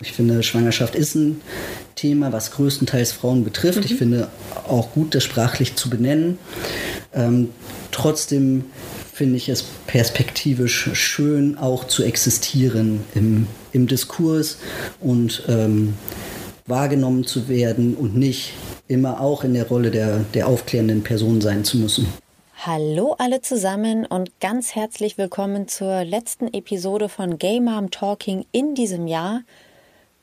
Ich finde, Schwangerschaft ist ein Thema, was größtenteils Frauen betrifft. Mhm. Ich finde auch gut, das sprachlich zu benennen. Ähm, trotzdem finde ich es perspektivisch schön, auch zu existieren im, im Diskurs und ähm, wahrgenommen zu werden und nicht immer auch in der Rolle der, der aufklärenden Person sein zu müssen. Hallo alle zusammen und ganz herzlich willkommen zur letzten Episode von Gay Mom Talking in diesem Jahr.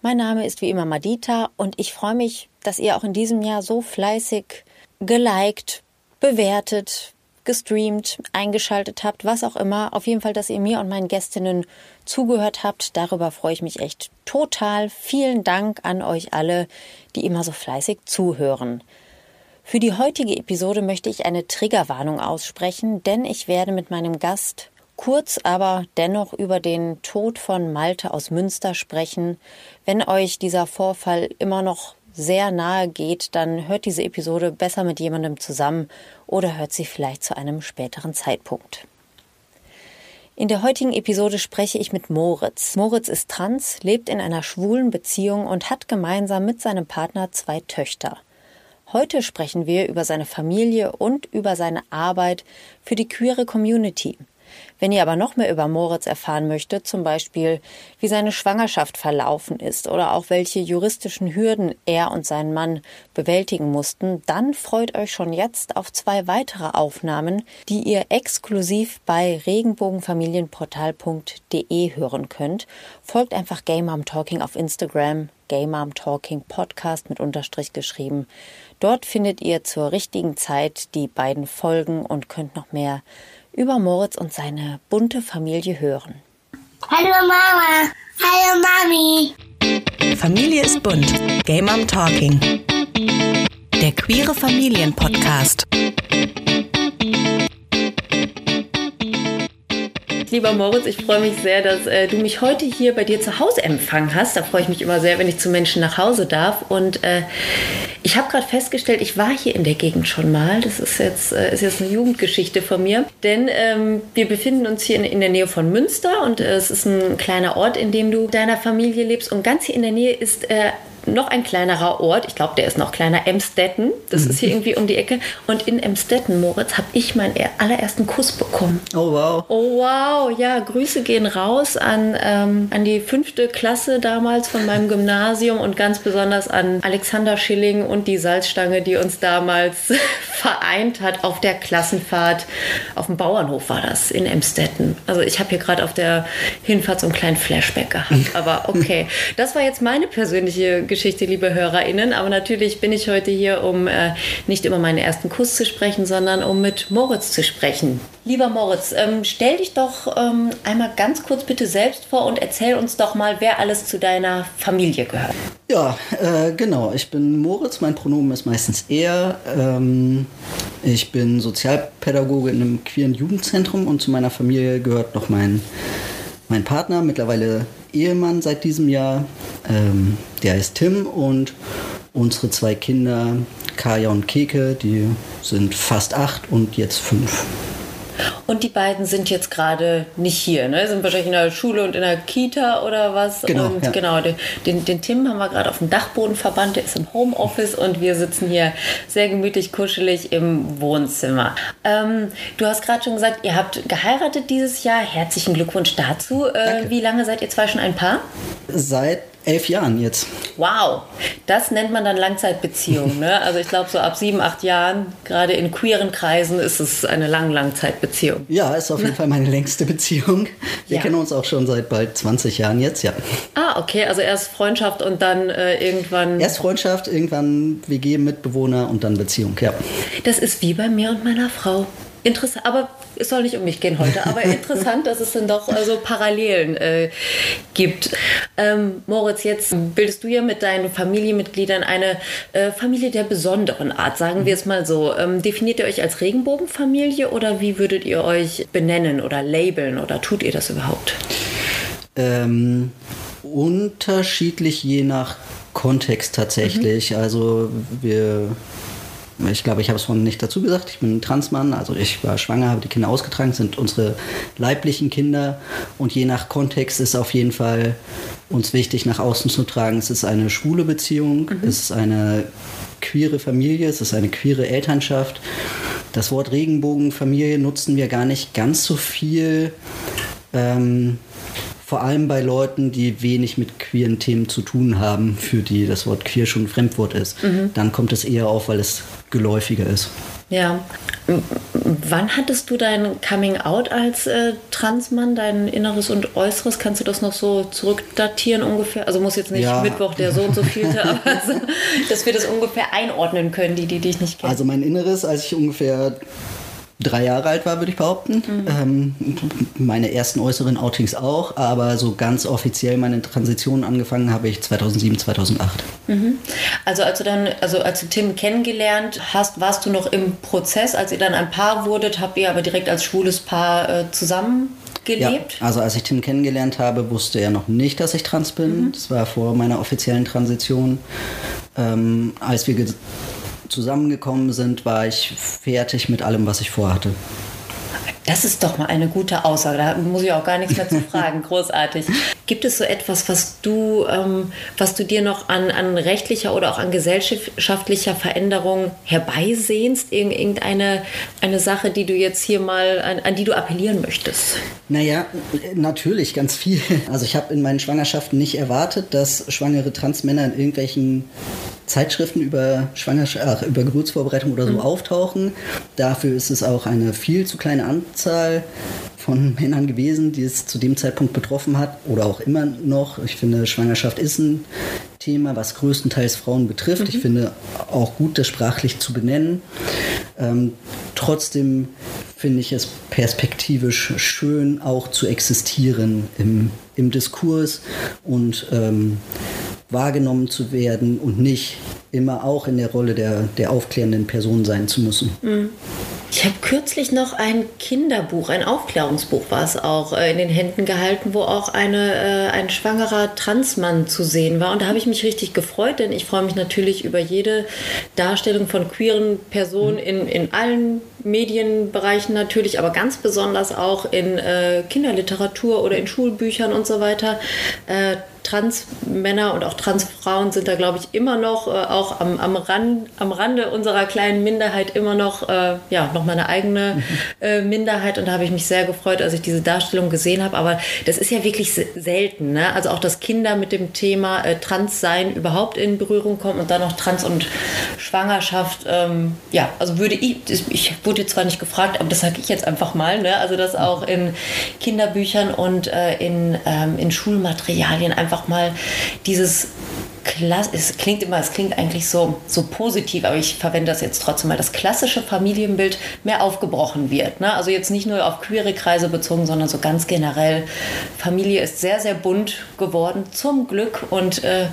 Mein Name ist wie immer Madita und ich freue mich, dass ihr auch in diesem Jahr so fleißig geliked, bewertet, gestreamt, eingeschaltet habt, was auch immer. Auf jeden Fall, dass ihr mir und meinen Gästinnen zugehört habt. Darüber freue ich mich echt total. Vielen Dank an euch alle, die immer so fleißig zuhören. Für die heutige Episode möchte ich eine Triggerwarnung aussprechen, denn ich werde mit meinem Gast kurz aber dennoch über den Tod von Malte aus Münster sprechen. Wenn euch dieser Vorfall immer noch sehr nahe geht, dann hört diese Episode besser mit jemandem zusammen oder hört sie vielleicht zu einem späteren Zeitpunkt. In der heutigen Episode spreche ich mit Moritz. Moritz ist trans, lebt in einer schwulen Beziehung und hat gemeinsam mit seinem Partner zwei Töchter. Heute sprechen wir über seine Familie und über seine Arbeit für die queere Community. Wenn ihr aber noch mehr über Moritz erfahren möchtet, zum Beispiel wie seine Schwangerschaft verlaufen ist oder auch welche juristischen Hürden er und sein Mann bewältigen mussten, dann freut euch schon jetzt auf zwei weitere Aufnahmen, die ihr exklusiv bei regenbogenfamilienportal.de hören könnt. Folgt einfach Gay Mom Talking auf Instagram, Gay Mom Talking Podcast mit Unterstrich geschrieben. Dort findet ihr zur richtigen Zeit die beiden Folgen und könnt noch mehr über Moritz und seine bunte Familie hören. Hallo Mama, hallo Mami. Familie ist bunt. Gay Mom Talking. Der queere Familienpodcast. Lieber Moritz, ich freue mich sehr, dass äh, du mich heute hier bei dir zu Hause empfangen hast. Da freue ich mich immer sehr, wenn ich zu Menschen nach Hause darf. Und äh, ich habe gerade festgestellt, ich war hier in der Gegend schon mal. Das ist jetzt, äh, ist jetzt eine Jugendgeschichte von mir. Denn ähm, wir befinden uns hier in, in, der Nähe von Münster und äh, es ist ein kleiner Ort, in dem du deiner Familie lebst. Und ganz hier in der Nähe ist äh, noch ein kleinerer Ort, ich glaube, der ist noch kleiner, Emstetten. Das mhm. ist hier irgendwie um die Ecke. Und in Emstetten, Moritz, habe ich meinen allerersten Kuss bekommen. Oh wow. Oh wow, ja, Grüße gehen raus an, ähm, an die fünfte Klasse damals von meinem Gymnasium und ganz besonders an Alexander Schilling und die Salzstange, die uns damals vereint hat auf der Klassenfahrt. Auf dem Bauernhof war das in Emstetten. Also ich habe hier gerade auf der Hinfahrt so einen kleinen Flashback gehabt. Aber okay, das war jetzt meine persönliche Geschichte Geschichte, liebe HörerInnen. Aber natürlich bin ich heute hier, um äh, nicht über meinen ersten Kuss zu sprechen, sondern um mit Moritz zu sprechen. Lieber Moritz, ähm, stell dich doch ähm, einmal ganz kurz bitte selbst vor und erzähl uns doch mal, wer alles zu deiner Familie gehört. Ja, äh, genau. Ich bin Moritz, mein Pronomen ist meistens er. Ähm, ich bin Sozialpädagoge in einem queeren Jugendzentrum und zu meiner Familie gehört noch mein, mein Partner, mittlerweile Ehemann seit diesem Jahr. Ähm, der heißt Tim und unsere zwei Kinder, Kaya und Keke, die sind fast acht und jetzt fünf. Und die beiden sind jetzt gerade nicht hier, ne? Sind wahrscheinlich in der Schule und in der Kita oder was. Genau. Und ja. genau, den, den Tim haben wir gerade auf dem Dachboden verbannt, der ist im Homeoffice und wir sitzen hier sehr gemütlich, kuschelig im Wohnzimmer. Ähm, du hast gerade schon gesagt, ihr habt geheiratet dieses Jahr. Herzlichen Glückwunsch dazu. Äh, wie lange seid ihr zwei schon ein Paar? Seit elf Jahren jetzt. Wow, das nennt man dann Langzeitbeziehung. Ne? Also ich glaube, so ab sieben, acht Jahren, gerade in queeren Kreisen, ist es eine lang Langzeitbeziehung. Ja, ist auf jeden Fall meine längste Beziehung. Wir ja. kennen uns auch schon seit bald 20 Jahren jetzt, ja. Ah, okay, also erst Freundschaft und dann äh, irgendwann... Erst Freundschaft, irgendwann WG, Mitbewohner und dann Beziehung, ja. Das ist wie bei mir und meiner Frau interessant, aber es soll nicht um mich gehen heute, aber interessant, dass es dann doch so Parallelen äh, gibt. Ähm, Moritz, jetzt bildest du ja mit deinen Familienmitgliedern eine äh, Familie der besonderen Art, sagen wir es mal so. Ähm, definiert ihr euch als Regenbogenfamilie oder wie würdet ihr euch benennen oder labeln oder tut ihr das überhaupt? Ähm, unterschiedlich je nach Kontext tatsächlich. Mhm. Also wir ich glaube, ich habe es vorhin nicht dazu gesagt, ich bin ein Transmann, also ich war schwanger, habe die Kinder ausgetragen, sind unsere leiblichen Kinder und je nach Kontext ist auf jeden Fall uns wichtig, nach außen zu tragen, es ist eine schwule Beziehung, mhm. es ist eine queere Familie, es ist eine queere Elternschaft. Das Wort Regenbogenfamilie nutzen wir gar nicht ganz so viel. Ähm, vor allem bei Leuten, die wenig mit queeren Themen zu tun haben, für die das Wort queer schon ein Fremdwort ist. Mhm. Dann kommt es eher auf, weil es geläufiger ist. Ja. Wann hattest du dein Coming Out als äh, Transmann, dein Inneres und Äußeres? Kannst du das noch so zurückdatieren ungefähr? Also muss jetzt nicht ja. Mittwoch der so und so vielte, aber so, dass wir das ungefähr einordnen können, die, die dich nicht kennen. Also mein Inneres, als ich ungefähr drei Jahre alt war, würde ich behaupten. Mhm. Ähm, meine ersten äußeren Outings auch, aber so ganz offiziell meine Transition angefangen habe ich 2007, 2008. Mhm. Also als du dann, also als du Tim kennengelernt hast, warst du noch im Prozess, als ihr dann ein Paar wurdet, habt ihr aber direkt als schwules Paar äh, zusammen gelebt? Ja, also als ich Tim kennengelernt habe, wusste er noch nicht, dass ich trans bin. Mhm. Das war vor meiner offiziellen Transition. Ähm, als wir zusammengekommen sind, war ich fertig mit allem, was ich vorhatte. Das ist doch mal eine gute Aussage. Da muss ich auch gar nichts mehr zu fragen. Großartig. Gibt es so etwas, was du, ähm, was du dir noch an, an rechtlicher oder auch an gesellschaftlicher Veränderung herbeisehnst? Irgendeine eine Sache, die du jetzt hier mal, an, an die du appellieren möchtest? Naja, natürlich ganz viel. Also ich habe in meinen Schwangerschaften nicht erwartet, dass schwangere Transmänner in irgendwelchen Zeitschriften über Schwangerschaft, über Geburtsvorbereitung oder so mhm. auftauchen. Dafür ist es auch eine viel zu kleine Anzahl von Männern gewesen, die es zu dem Zeitpunkt betroffen hat oder auch immer noch. Ich finde, Schwangerschaft ist ein Thema, was größtenteils Frauen betrifft. Mhm. Ich finde auch gut, das sprachlich zu benennen. Ähm, trotzdem finde ich es perspektivisch schön, auch zu existieren im, im Diskurs und ähm, wahrgenommen zu werden und nicht immer auch in der Rolle der, der aufklärenden Person sein zu müssen. Mhm. Ich habe kürzlich noch ein Kinderbuch, ein Aufklärungsbuch war es auch, äh, in den Händen gehalten, wo auch eine, äh, ein schwangerer Transmann zu sehen war. Und da habe ich mich richtig gefreut, denn ich freue mich natürlich über jede Darstellung von queeren Personen in, in allen Medienbereichen natürlich, aber ganz besonders auch in äh, Kinderliteratur oder in Schulbüchern und so weiter. Äh, Transmänner und auch Transfrauen sind da, glaube ich, immer noch, äh, auch am, am, Rand, am Rande unserer kleinen Minderheit immer noch, äh, ja, noch meine eigene äh, Minderheit. Und da habe ich mich sehr gefreut, als ich diese Darstellung gesehen habe. Aber das ist ja wirklich selten. Ne? Also auch, dass Kinder mit dem Thema äh, Transsein überhaupt in Berührung kommen und dann noch Trans- und Schwangerschaft. Ähm, ja, also würde ich, ich wurde zwar nicht gefragt, aber das sage ich jetzt einfach mal. Ne? Also, dass auch in Kinderbüchern und äh, in, ähm, in Schulmaterialien einfach mal dieses Klass es klingt immer, es klingt eigentlich so, so positiv, aber ich verwende das jetzt trotzdem mal, das klassische Familienbild mehr aufgebrochen wird. Ne? Also jetzt nicht nur auf queere Kreise bezogen, sondern so ganz generell. Familie ist sehr, sehr bunt geworden, zum Glück. Und äh,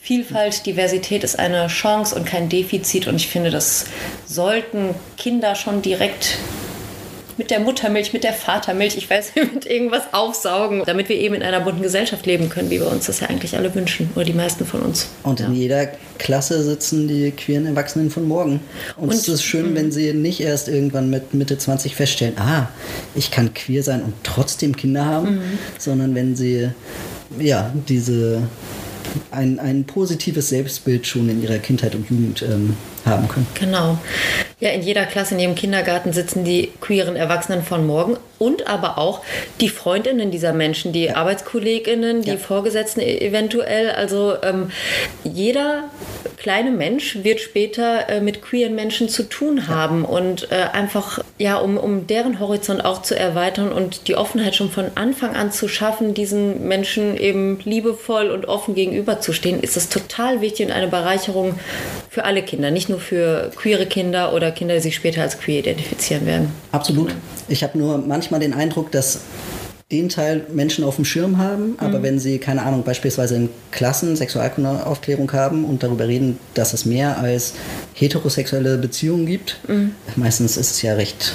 Vielfalt, Diversität ist eine Chance und kein Defizit. Und ich finde, das sollten Kinder schon direkt mit der Muttermilch, mit der Vatermilch, ich weiß, mit irgendwas aufsaugen, damit wir eben in einer bunten Gesellschaft leben können, wie wir uns das ja eigentlich alle wünschen oder die meisten von uns. Und ja. in jeder Klasse sitzen die queeren Erwachsenen von morgen. Und, und es ist schön, wenn sie nicht erst irgendwann mit Mitte 20 feststellen, ah, ich kann queer sein und trotzdem Kinder haben, mhm. sondern wenn sie ja diese ein, ein positives Selbstbild schon in ihrer Kindheit und Jugend ähm, haben können. Genau. Ja, in jeder Klasse, in jedem Kindergarten sitzen die queeren Erwachsenen von morgen und aber auch die Freundinnen dieser Menschen, die ja. Arbeitskolleginnen, die ja. Vorgesetzten e-, eventuell. Also ähm, jeder kleine Mensch wird später äh, mit queeren Menschen zu tun haben ja. und äh, einfach, ja, um, um deren Horizont auch zu erweitern und die Offenheit schon von Anfang an zu schaffen, diesen Menschen eben liebevoll und offen gegenüberzustehen, ist es total wichtig und eine Bereicherung für alle Kinder, nicht nur für queere Kinder oder Kinder, die sich später als queer identifizieren werden. Absolut. Ich habe nur manchmal den Eindruck, dass den Teil Menschen auf dem Schirm haben, aber mhm. wenn sie, keine Ahnung, beispielsweise in Klassen Sexualkundeaufklärung haben und darüber reden, dass es mehr als heterosexuelle Beziehungen gibt, mhm. meistens ist es ja recht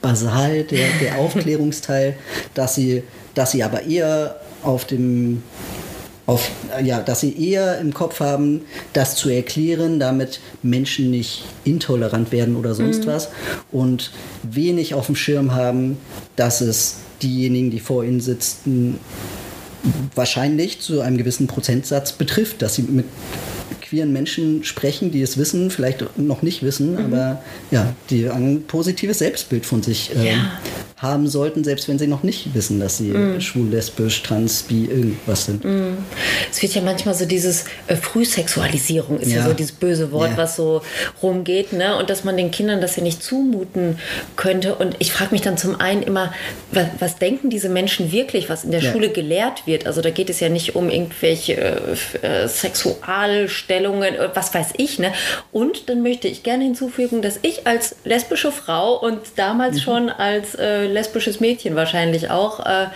basal, der, der Aufklärungsteil, dass sie, dass sie aber eher auf dem auf, ja, dass sie eher im Kopf haben, das zu erklären, damit Menschen nicht intolerant werden oder sonst was und wenig auf dem Schirm haben, dass es diejenigen, die vor ihnen sitzen, wahrscheinlich zu einem gewissen Prozentsatz betrifft, dass sie mit queeren Menschen sprechen, die es wissen, vielleicht noch nicht wissen, aber ja, die ein positives Selbstbild von sich äh, Ja. Haben sollten, selbst wenn sie noch nicht wissen, dass sie schwul, lesbisch, trans, bi, irgendwas sind. Es wird ja manchmal so dieses äh, Frühsexualisierung ist ja. Ja. so dieses böse Wort, Ja. was so rumgeht, ne? Und dass man den Kindern das ja nicht zumuten könnte. Und ich frage mich dann zum einen immer, was, was denken diese Menschen wirklich, was in der Ja. Schule gelehrt wird? Also da geht es ja nicht um irgendwelche äh, äh, Sexualstellungen, äh, was weiß ich, ne? Und dann möchte ich gerne hinzufügen, dass ich als lesbische Frau und damals schon als äh, lesbisches Mädchen wahrscheinlich auch äh,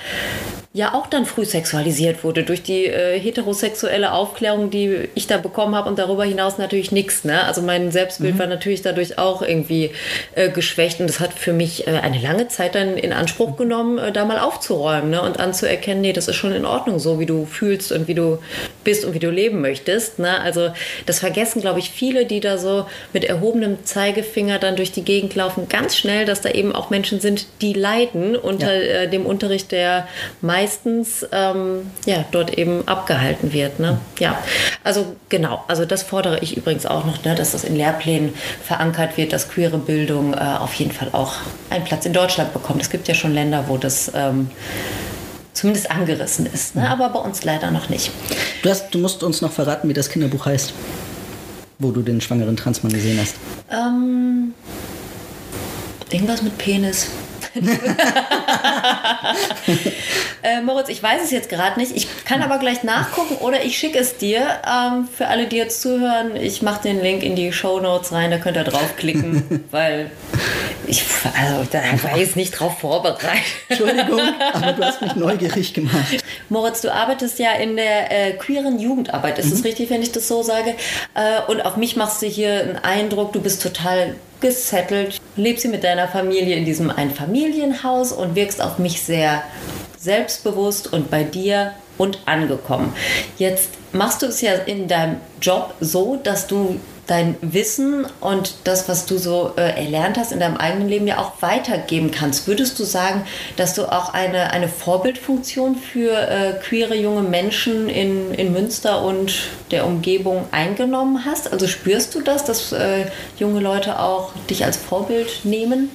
ja auch dann früh sexualisiert wurde durch die äh, heterosexuelle Aufklärung, die ich da bekommen habe und darüber hinaus natürlich nichts. Ne? Also mein Selbstbild war natürlich dadurch auch irgendwie äh, geschwächt und das hat für mich äh, eine lange Zeit dann in Anspruch genommen, äh, da mal aufzuräumen ne? und anzuerkennen, nee, das ist schon in Ordnung, so wie du fühlst und wie du bist und wie du leben möchtest. Ne? Also das vergessen, glaube ich, viele, die da so mit erhobenem Zeigefinger dann durch die Gegend laufen, ganz schnell, dass da eben auch Menschen sind, die leiden unter Ja. äh, dem Unterricht, der meistens ähm, ja, dort eben abgehalten wird. Ne? Ja, also genau, also das fordere ich übrigens auch noch, ne, dass das in Lehrplänen verankert wird, dass queere Bildung äh, auf jeden Fall auch einen Platz in Deutschland bekommt. Es gibt ja schon Länder, wo das ähm, zumindest angerissen ist, ne? aber bei uns leider noch nicht. Du, hast, du musst uns noch verraten, wie das Kinderbuch heißt, wo du den schwangeren Transmann gesehen hast. Ähm, irgendwas mit Penis. äh, Moritz, ich weiß es jetzt gerade nicht. Ich kann aber gleich nachgucken oder ich schicke es dir. Ähm, für alle, die jetzt zuhören, ich mache den Link in die Show Notes rein, da könnt ihr draufklicken, weil ich, also, da war jetzt nicht drauf vorbereitet. Entschuldigung, aber du hast mich neugierig gemacht. Moritz, du arbeitest ja in der äh, queeren Jugendarbeit. Ist es richtig, wenn ich das so sage? Äh, und auf mich machst du hier einen Eindruck, du bist total gesettelt, lebst hier mit deiner Familie in diesem Einfamilienhaus und wirkst auf mich sehr selbstbewusst und bei dir und angekommen. Jetzt machst du es ja in deinem Job so, dass du dein Wissen und das, was du so äh, erlernt hast in deinem eigenen Leben, ja auch weitergeben kannst. Würdest du sagen, dass du auch eine, eine Vorbildfunktion für äh, queere junge Menschen in, in Münster und der Umgebung eingenommen hast? Also spürst du das, dass äh, junge Leute auch dich als Vorbild nehmen?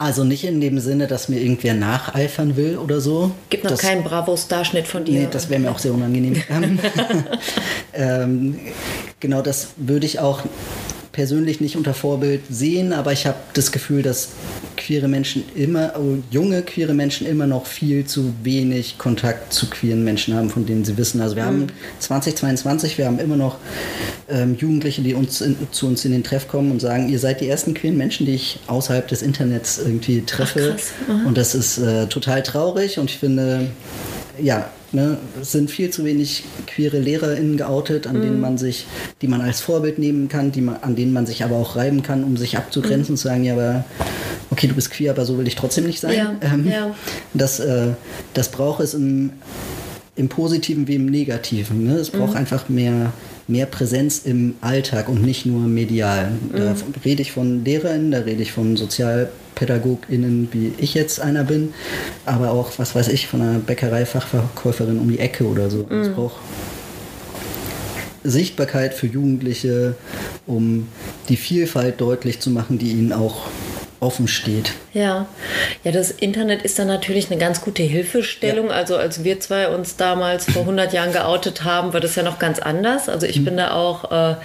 Also nicht in dem Sinne, dass mir irgendwer nacheifern will oder so. Gibt noch das, keinen Bravo-Starschnitt von dir. Nee, das wäre mir auch sehr unangenehm. Ähm, ähm, genau, das würde ich auch persönlich nicht unter Vorbild sehen, aber ich habe das Gefühl, dass queere Menschen immer, oh, junge queere Menschen immer noch viel zu wenig Kontakt zu queeren Menschen haben, von denen sie wissen. Also wir haben 2022, wir haben immer noch ähm, Jugendliche, die uns in, zu uns in den Treff kommen und sagen, ihr seid die ersten queeren Menschen, die ich außerhalb des Internets irgendwie treffe. krass. und das ist äh, total traurig und ich finde, ja, ne, es sind viel zu wenig queere LehrerInnen geoutet, an Mhm. denen man sich, die man als Vorbild nehmen kann, die man, an denen man sich aber auch reiben kann, um sich abzugrenzen und zu sagen, ja, aber okay, du bist queer, aber so will ich trotzdem nicht sein. Ja, ähm, ja. Das, äh, das braucht es im, im Positiven wie im Negativen. Ne? Es Mhm. braucht einfach mehr, mehr Präsenz im Alltag und nicht nur medial. Da Mhm. rede ich von LehrerInnen, da rede ich von SozialpädagogInnen, wie ich jetzt einer bin, aber auch, was weiß ich, von einer Bäckereifachverkäuferin um die Ecke oder so. Es braucht Sichtbarkeit für Jugendliche, um die Vielfalt deutlich zu machen, die ihnen auch offen steht. Ja, ja, das Internet ist dann natürlich eine ganz gute Hilfestellung. Also als wir zwei uns damals vor 100 Jahren geoutet haben, war das ja noch ganz anders. Also ich bin da auch äh,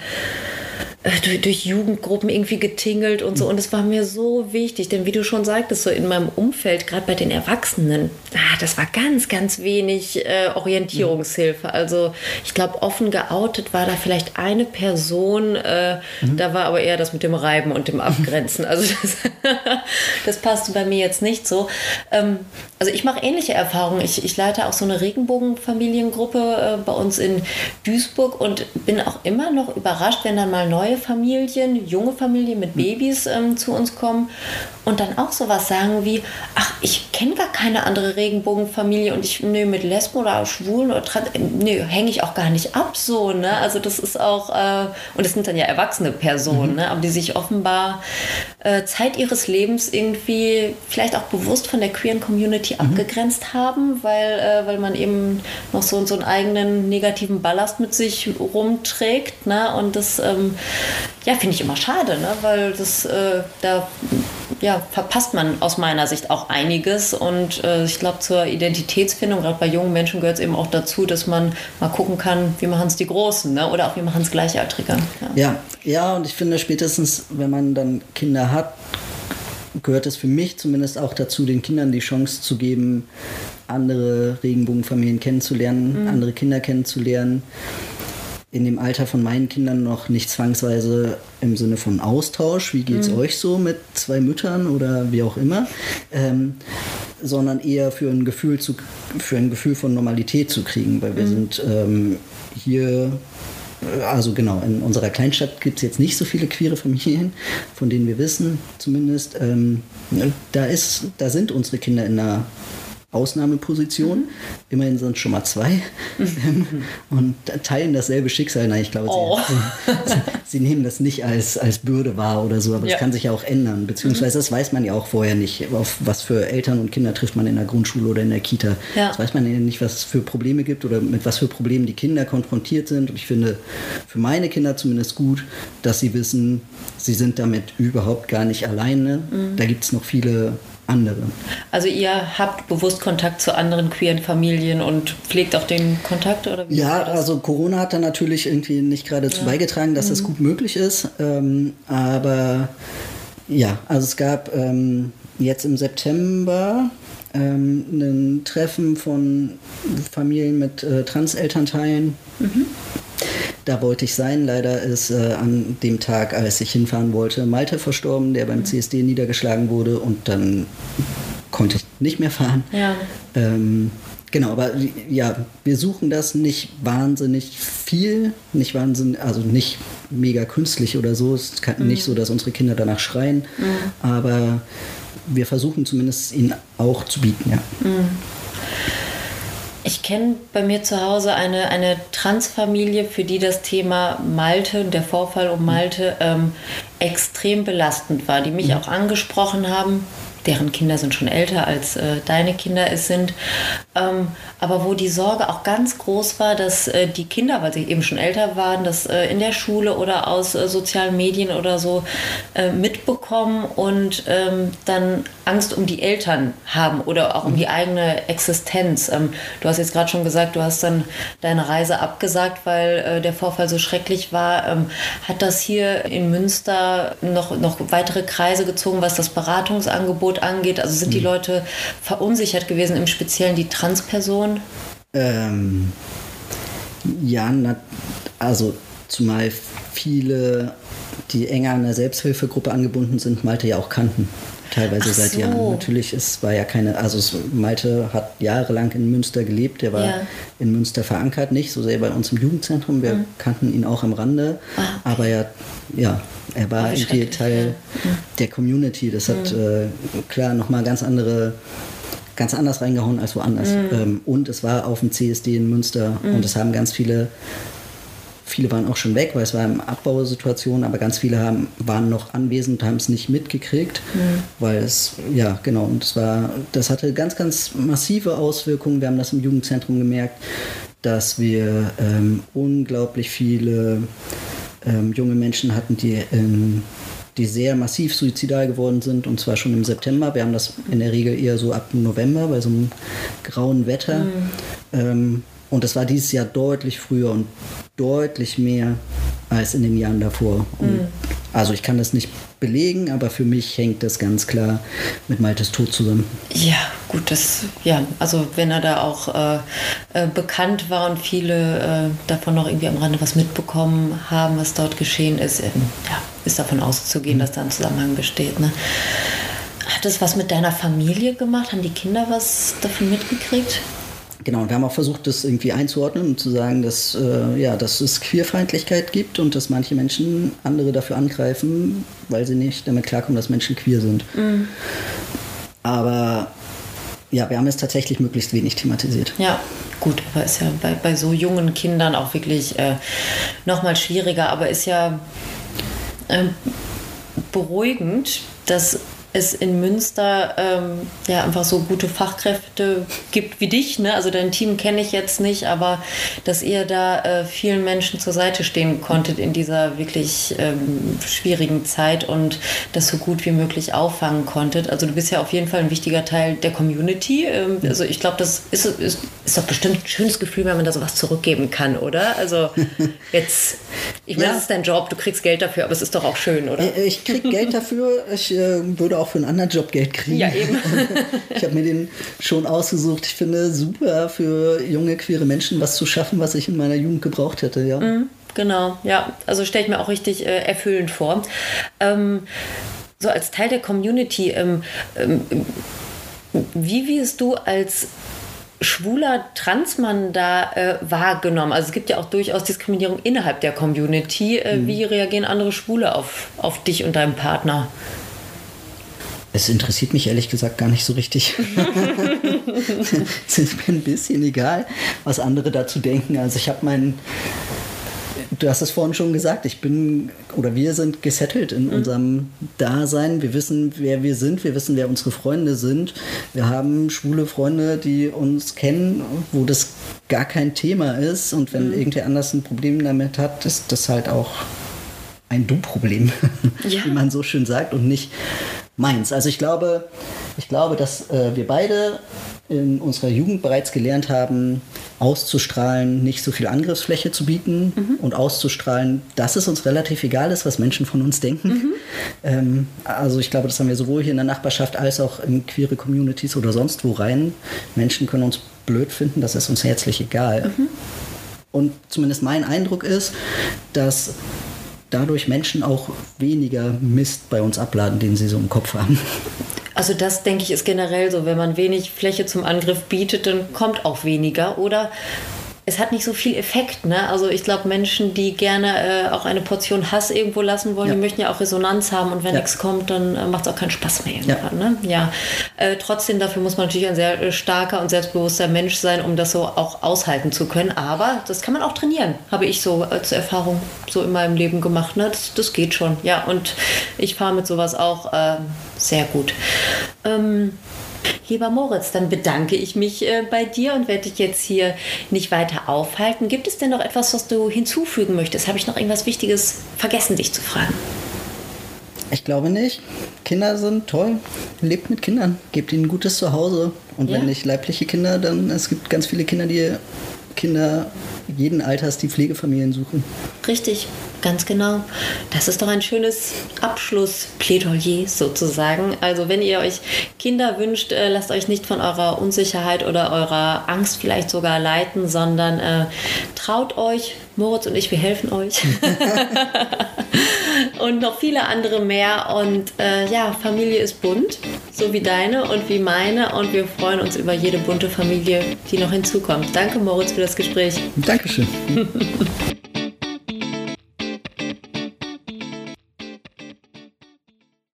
durch, durch Jugendgruppen irgendwie getingelt und so. Und es war mir so wichtig, denn wie du schon sagtest, so in meinem Umfeld, gerade bei den Erwachsenen, ah, das war ganz, ganz wenig äh, Orientierungshilfe. Also ich glaube, offen geoutet war da vielleicht eine Person. Äh, Da war aber eher das mit dem Reiben und dem Abgrenzen. Also das, das passte bei mir jetzt nicht so. Ähm, also ich mache ähnliche Erfahrungen. Ich, ich leite auch so eine Regenbogenfamiliengruppe äh, bei uns in Duisburg und bin auch immer noch überrascht, wenn dann mal neue Familien, junge Familien mit Babys ähm, zu uns kommen und dann auch sowas sagen wie, ach, ich kenne gar keine andere Regenbogenfamilie und ich, nö, mit Lesben oder Schwulen oder Trans, nö, hänge ich auch gar nicht ab so, ne? Also das ist auch, äh, und das sind dann ja erwachsene Personen, mhm. ne? Aber die sich offenbar äh, Zeit ihres Lebens irgendwie vielleicht auch bewusst von der queeren Community mhm. abgegrenzt haben, weil, äh, weil man eben noch so, so einen eigenen negativen Ballast mit sich rumträgt. Ne? Und das ähm, ja, finde ich immer schade, ne? weil das äh, da ja, verpasst man aus meiner Sicht auch einiges. Und äh, ich glaube, zur Identitätsfindung, gerade bei jungen Menschen, gehört es eben auch dazu, dass man mal gucken kann, wie machen es die Großen ne? oder auch wie machen es Gleichaltrige. Ja. ja, ja, und ich finde spätestens, wenn man dann Kinder hat, gehört es für mich zumindest auch dazu, den Kindern die Chance zu geben, andere Regenbogenfamilien kennenzulernen, mhm. andere Kinder kennenzulernen. In dem Alter von meinen Kindern noch nicht zwangsweise im Sinne von Austausch, wie geht es mhm. euch so mit zwei Müttern oder wie auch immer, ähm, sondern eher für ein Gefühl zu, für ein Gefühl von Normalität zu kriegen, weil wir mhm. sind ähm, hier also genau, in unserer Kleinstadt gibt es jetzt nicht so viele queere Familien, von denen wir wissen zumindest. Ähm, da, ist, da sind unsere Kinder in einer Ausnahmeposition. Mhm. Immerhin sind es schon mal zwei mhm. und teilen dasselbe Schicksal. Nein, ich glaube, oh. sie, sie, nehmen das nicht als, als Bürde wahr oder so, aber es ja. kann sich ja auch ändern. Beziehungsweise mhm. das weiß man ja auch vorher nicht. Auf was für Eltern und Kinder trifft man in der Grundschule oder in der Kita. Ja. Das weiß man ja nicht, was es für Probleme gibt oder mit was für Problemen die Kinder konfrontiert sind. Und ich finde für meine Kinder zumindest gut, dass sie wissen, sie sind damit überhaupt gar nicht alleine. Mhm. Da gibt es noch viele andere. Also ihr habt bewusst Kontakt zu anderen queeren Familien und pflegt auch den Kontakt oder wie Ja, also Corona hat da natürlich irgendwie nicht gerade dazu ja. beigetragen, dass mhm. das gut möglich ist. Ähm, aber ja, also es gab ähm, jetzt im September ähm, ein Treffen von Familien mit äh, Transelternteilen. Mhm. Da wollte ich sein. Leider ist äh, an dem Tag, als ich hinfahren wollte, Malte verstorben, der beim CSD niedergeschlagen wurde und dann konnte ich nicht mehr fahren. Ja. Ähm, genau, aber ja, wir suchen das nicht wahnsinnig viel, nicht wahnsinnig, also nicht mega künstlich oder so. Es ist mhm. nicht so, dass unsere Kinder danach schreien, mhm. aber wir versuchen zumindest ihnen auch zu bieten, ja. Mhm. Ich kenne bei mir zu Hause eine, eine Transfamilie, für die das Thema Malte und der Vorfall um Malte ähm, extrem belastend war, die mich mhm. auch angesprochen haben deren Kinder sind schon älter als äh, deine Kinder es sind, ähm, aber wo die Sorge auch ganz groß war, dass äh, die Kinder, weil sie eben schon älter waren, das äh, in der Schule oder aus äh, sozialen Medien oder so äh, mitbekommen und ähm, dann Angst um die Eltern haben oder auch um die eigene Existenz. Ähm, du hast jetzt gerade schon gesagt, du hast dann deine Reise abgesagt, weil äh, der Vorfall so schrecklich war. Ähm, hat das hier in Münster noch, noch weitere Kreise gezogen, was das Beratungsangebot angeht? Also sind die mhm. Leute verunsichert gewesen, im Speziellen die Transpersonen? Ähm, ja, na, also zumal viele, die enger an der Selbsthilfegruppe angebunden sind, Malte ja auch kannten teilweise Ach seit so. Jahren. Natürlich, es war ja keine, also es, Malte hat jahrelang in Münster gelebt, der war ja. in Münster verankert, nicht so sehr bei uns im Jugendzentrum, wir mhm. kannten ihn auch am Rande, ah, okay. aber ja, ja, er war irgendwie Teil ja. Mhm. der Community, das hat mhm. äh, klar nochmal ganz andere ganz anders reingehauen als woanders. Mhm. Ähm, und es war auf dem CSD in Münster mhm. und es haben ganz viele Viele waren auch schon weg, weil es war eine Abbausituation, aber ganz viele haben, waren noch anwesend, haben es nicht mitgekriegt, mhm. weil es, ja, genau, und es war, das hatte ganz, ganz massive Auswirkungen. Wir haben das im Jugendzentrum gemerkt, dass wir ähm, unglaublich viele ähm, junge Menschen hatten, die in die sehr massiv suizidal geworden sind und zwar schon im September. Wir haben das in der Regel eher so ab November bei so einem grauen Wetter. Mhm. Ähm, und das war dieses Jahr deutlich früher und deutlich mehr als in den Jahren davor. Mhm. Also ich kann das nicht belegen, aber für mich hängt das ganz klar mit Maltes Tod zusammen. Ja, gut, das, ja, also wenn er da auch äh, äh, bekannt war und viele äh, davon noch irgendwie am Rande was mitbekommen haben, was dort geschehen ist, ähm, ja, ist davon auszugehen, mhm. dass da ein Zusammenhang besteht. Ne? Hat es was mit deiner Familie gemacht? Haben die Kinder was davon mitgekriegt? Genau, und wir haben auch versucht, das irgendwie einzuordnen und zu sagen, dass, äh, ja, dass es Queerfeindlichkeit gibt und dass manche Menschen andere dafür angreifen, weil sie nicht damit klarkommen, dass Menschen queer sind. Mhm. Aber ja, wir haben es tatsächlich möglichst wenig thematisiert. Ja, gut, aber ist ja bei, bei so jungen Kindern auch wirklich äh, nochmal schwieriger, aber ist ja äh, beruhigend, dass es in Münster ähm, ja einfach so gute Fachkräfte gibt wie dich. Ne? Also dein Team kenne ich jetzt nicht, aber dass ihr da äh, vielen Menschen zur Seite stehen konntet in dieser wirklich ähm, schwierigen Zeit und das so gut wie möglich auffangen konntet. Also du bist ja auf jeden Fall ein wichtiger Teil der Community. Ähm, also ich glaube, das ist, ist, ist doch bestimmt ein schönes Gefühl, wenn man da sowas zurückgeben kann, oder? Also jetzt, ich meine, ja. das ist dein Job, du kriegst Geld dafür, aber es ist doch auch schön, oder? Äh, ich krieg Geld dafür. Ich äh, würde auch auch für einen anderen Job Geld kriegen. Ja, eben. ich habe mir den schon ausgesucht. Ich finde super für junge, queere Menschen was zu schaffen, was ich in meiner Jugend gebraucht hätte, ja. Mhm, genau, ja. Also stelle ich mir auch richtig äh, erfüllend vor. Ähm, so als Teil der Community, ähm, ähm, wie wirst du als schwuler Transmann da äh, wahrgenommen? Also es gibt ja auch durchaus Diskriminierung innerhalb der Community. Äh, mhm. Wie reagieren andere Schwule auf, auf dich und deinen Partner? Es interessiert mich ehrlich gesagt gar nicht so richtig. es ist mir ein bisschen egal, was andere dazu denken. Also ich habe meinen du hast es vorhin schon gesagt, ich bin oder wir sind gesettelt in mhm. unserem Dasein. Wir wissen, wer wir sind, wir wissen, wer unsere Freunde sind. Wir haben schwule Freunde, die uns kennen, wo das gar kein Thema ist. Und wenn mhm. irgendwer anders ein Problem damit hat, ist das halt auch ein Du-Problem, ja. wie man so schön sagt, und nicht meins. Also ich glaube, ich glaube, dass äh, wir beide in unserer Jugend bereits gelernt haben, auszustrahlen, nicht so viel Angriffsfläche zu bieten mhm. und auszustrahlen, dass es uns relativ egal ist, was Menschen von uns denken. Mhm. Ähm, also ich glaube, das haben wir sowohl hier in der Nachbarschaft als auch in queere Communities oder sonst wo rein. Menschen können uns blöd finden, das ist uns herzlich egal. Mhm. Und zumindest mein Eindruck ist, dass dadurch Menschen auch weniger Mist bei uns abladen, den sie so im Kopf haben. Also das denke ich ist generell so, wenn man wenig Fläche zum Angriff bietet, dann kommt auch weniger. Oder es hat nicht so viel Effekt. Ne? Also ich glaube, Menschen, die gerne äh, auch eine Portion Hass irgendwo lassen wollen, ja. die möchten ja auch Resonanz haben und wenn ja. nichts kommt, dann äh, macht es auch keinen Spaß mehr irgendwann. Ja. Ne? ja. Äh, trotzdem, dafür muss man natürlich ein sehr äh, starker und selbstbewusster Mensch sein, um das so auch aushalten zu können. Aber das kann man auch trainieren, habe ich so als Erfahrung so in meinem Leben gemacht. Ne? Das, das geht schon. Ja, und ich fahre mit sowas auch ähm, sehr gut. Ähm, Lieber Moritz, dann bedanke ich mich äh, bei dir und werde dich jetzt hier nicht weiter aufhalten. Gibt es denn noch etwas, was du hinzufügen möchtest? Habe ich noch irgendwas Wichtiges vergessen, dich zu fragen? Ich glaube nicht. Kinder sind toll. Lebt mit Kindern. Gebt ihnen ein gutes Zuhause. Und ja. wenn nicht leibliche Kinder, dann es gibt ganz viele Kinder, die Kinder jeden Alters die Pflegefamilien suchen. Richtig, ganz genau. Das ist doch ein schönes Abschlussplädoyer sozusagen. Also wenn ihr euch Kinder wünscht, äh, lasst euch nicht von eurer Unsicherheit oder eurer Angst vielleicht sogar leiten, sondern äh, traut euch. Moritz und ich, wir helfen euch. und noch viele andere mehr. Und äh, ja, Familie ist bunt, so wie deine und wie meine. Und wir freuen uns über jede bunte Familie, die noch hinzukommt. Danke, Moritz, für das Gespräch. Dankeschön.